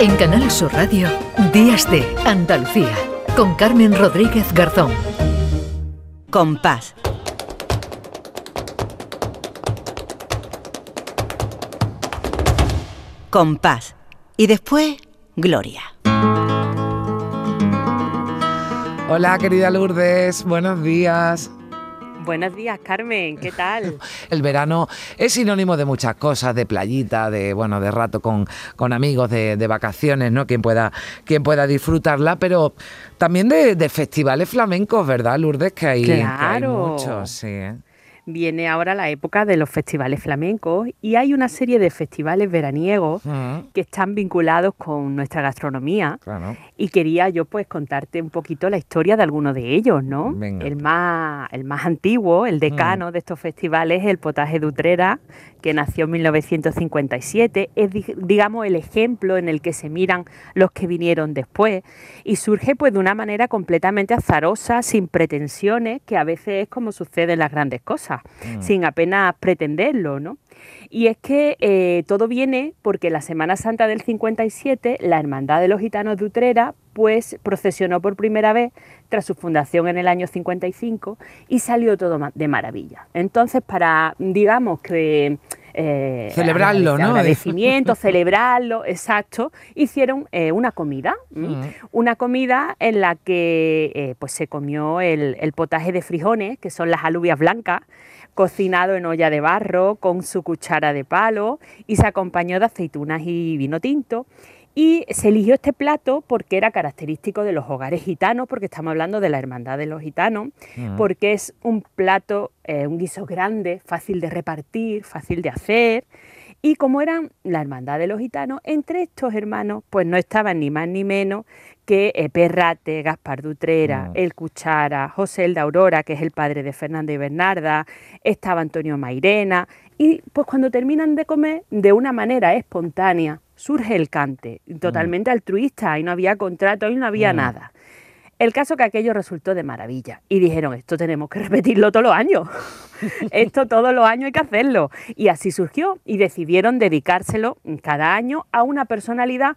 En Canal Sur Radio, Días de Andalucía, con Carmen Rodríguez Garzón. Compás. Compás. Y después, Gloria. Hola, querida Lourdes, buenos días. Buenos días, Carmen, ¿qué tal? El verano es sinónimo de muchas cosas, de playita, de bueno, de rato con, con amigos, de, vacaciones, ¿no? Quien pueda, quien pueda disfrutarla, pero también de, festivales flamencos, ¿verdad, Lourdes? Que hay, claro. muchos, sí. ¿eh? Viene ahora la época de los festivales flamencos y hay una serie de festivales veraniegos que están vinculados con nuestra gastronomía. Y quería yo pues contarte un poquito la historia de algunos de ellos, ¿no? El más el más antiguo, el decano de estos festivales es el potaje de Utrera, que nació en 1957, es digamos el ejemplo en el que se miran los que vinieron después. Y surge pues de una manera completamente azarosa, sin pretensiones, que a veces es como sucede en las grandes cosas, mm. sin apenas pretenderlo, ¿no? Y es que eh, todo viene porque la Semana Santa del 57, la Hermandad de los Gitanos de Utrera, pues procesionó por primera vez tras su fundación en el año 55 y salió todo de maravilla. Entonces, para, digamos que eh, celebrarlo, ¿no? Agradecimiento, celebrarlo, exacto. Hicieron eh, una comida, una comida en la que eh, pues se comió el, el, potaje de frijones, que son las alubias blancas, cocinado en olla de barro con su cuchara de palo y se acompañó de aceitunas y vino tinto. Y se eligió este plato porque era característico de los hogares gitanos, porque estamos hablando de la hermandad de los gitanos, porque es un plato, eh, un guiso grande, fácil de repartir, fácil de hacer. Y como eran la hermandad de los gitanos, entre estos hermanos, pues no estaban ni más ni menos que eh, Perrate, Gaspar Dutrera, El Cuchara, José el de Aurora, que es el padre de Fernando y Bernarda, estaba Antonio Mairena. Y pues cuando terminan de comer, de una manera espontánea, surge el cante, totalmente altruista, y no había contrato y no había nada. El caso que aquello resultó de maravilla y dijeron, esto tenemos que repetirlo todos los años, esto todos los años hay que hacerlo. Y así surgió y decidieron dedicárselo cada año a una personalidad,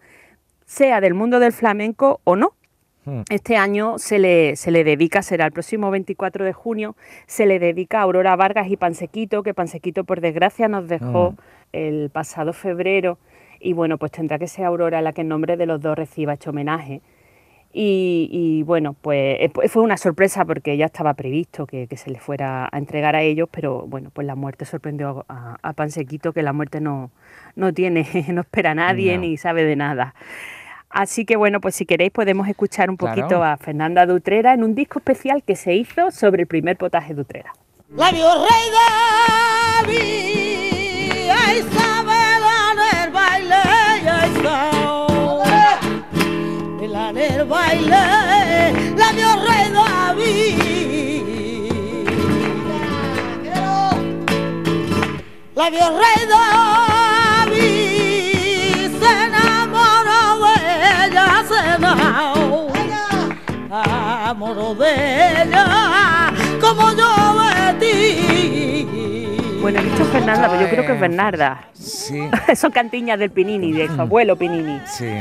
sea del mundo del flamenco o no. Hmm. Este año se le, se le dedica, será el próximo 24 de junio, se le dedica a Aurora Vargas y Pansequito, que Pansequito por desgracia nos dejó hmm. el pasado febrero y bueno, pues tendrá que ser Aurora la que en nombre de los dos reciba este homenaje. Y, bueno, pues eh, pues fue una sorpresa porque ya estaba previsto que, se le fuera a entregar a ellos, pero bueno, pues la muerte sorprendió a, Pansequito, que la muerte no, no tiene, no espera a nadie ni sabe de nada. Así que bueno, pues si queréis podemos escuchar un poquito a Fernanda Dutrera en un disco especial que se hizo sobre el primer potaje el baile la vio rey David. La vio rey David, de ella, como yo de ti. Bueno, he dicho Fernanda, pero yo creo que es Bernarda. Sí. Son cantiñas del Pinini, de su abuelo Pinini. Sí.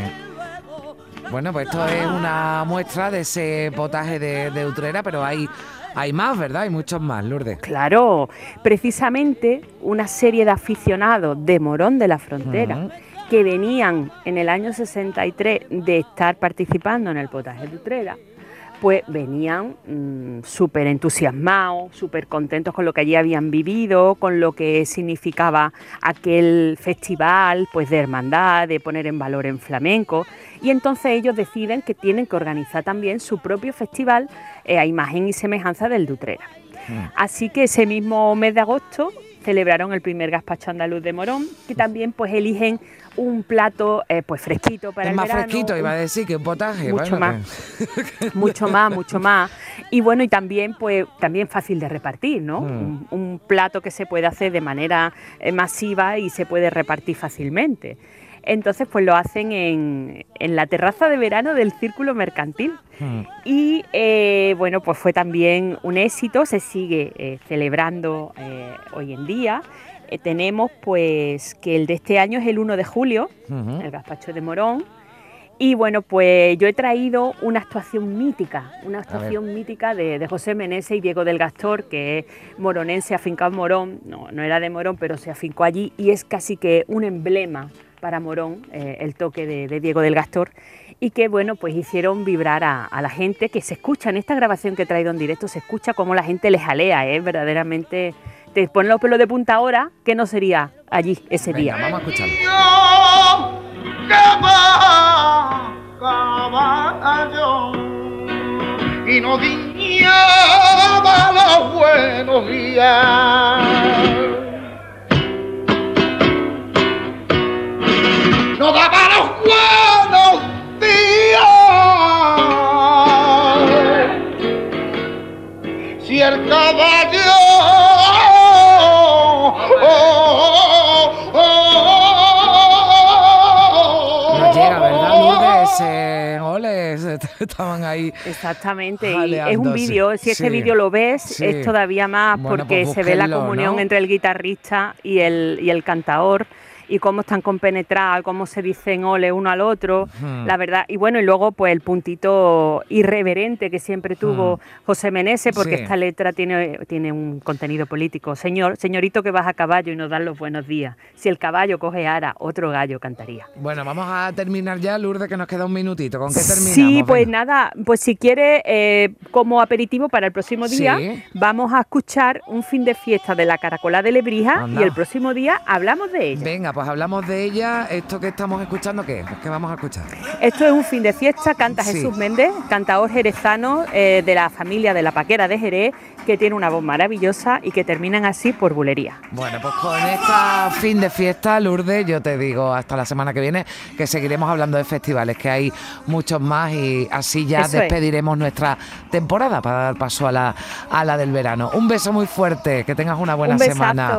Bueno, pues esto es una muestra de ese potaje de, Utrera, pero hay, hay más, ¿verdad? Hay muchos más, Lourdes. Claro, precisamente una serie de aficionados de Morón de la Frontera. que venían en el año 63 de estar participando en el potaje de Utrera, pues venían mm, súper entusiasmados, súper contentos con lo que allí habían vivido, con lo que significaba aquel festival pues de hermandad, de poner en valor en flamenco. Y entonces ellos deciden que tienen que organizar también su propio festival eh, a imagen y semejanza del Dutrera. Mm. Así que ese mismo mes de agosto celebraron el primer gazpacho andaluz de Morón, que también pues eligen un plato eh, pues fresquito para es el más fresquito, iba a decir, que un potaje. Mucho más, mucho más, mucho más. Y bueno, y también pues también fácil de repartir, ¿no? Mm. Un, plato que se puede hacer de manera eh, masiva y se puede repartir fácilmente. Entonces, pues lo hacen en, la terraza de verano del Círculo Mercantil. Mm. Y eh, bueno, pues fue también un éxito, se sigue celebrando hoy en día. Eh, tenemos pues que el de este año es el 1 de julio, el gazpacho de Morón, Y bueno, pues yo he traído una actuación mítica, una actuación mítica de, de, José Meneses y Diego del Gastor, que es moronense, afincado en Morón, no, no era de Morón, pero se afincó allí y es casi que un emblema para Morón, eh, el toque de, de, Diego del Gastor, y que bueno, pues hicieron vibrar a, a, la gente, que se escucha en esta grabación que he traído en directo, se escucha cómo la gente les jalea, ¿eh? verdaderamente te pone los pelos de punta ahora, que no sería allí ese Venga, día. Vamos a escucharlo. caballo y no buenos días. Estaban ahí. Exactamente, y es un vídeo, si este Sí, vídeo lo ves, sí. es todavía más Bueno, porque pues se ve la comunión ¿no? entre el guitarrista y el, y el cantador y cómo están compenetrados, cómo se dicen ole uno al otro, la verdad. Y bueno, y luego pues el puntito irreverente que siempre tuvo José Menese, porque Sí. esta letra tiene, tiene un contenido político. Señor, señorito que vas a caballo y nos dan los buenos días. Si el caballo coge ara, otro gallo cantaría. Bueno, vamos a terminar ya, Lourdes, que nos queda un minutito. ¿Con qué terminamos? Sí, pues Venga. nada, pues si quiere, eh, como aperitivo para el próximo día, Sí. vamos a escuchar un fin de fiesta de la Caracola de Lebrija Anda. y el próximo día hablamos de ella. Venga, pues hablamos de ella. Esto que estamos escuchando, ¿qué es? ¿Qué vamos a escuchar? Esto es un fin de fiesta, canta Sí. Jesús Méndez, cantador jerezano eh, de la familia de la Paquera de Jerez, que tiene una voz maravillosa y que terminan así por bulería. Bueno, pues con esta fin de fiesta, Lourdes, yo te digo hasta la semana que viene que seguiremos hablando de festivales, que hay muchos más y así ya Eso es. despediremos nuestra temporada para dar paso a la, a la del verano. Un beso muy fuerte, que tengas una buena un semana.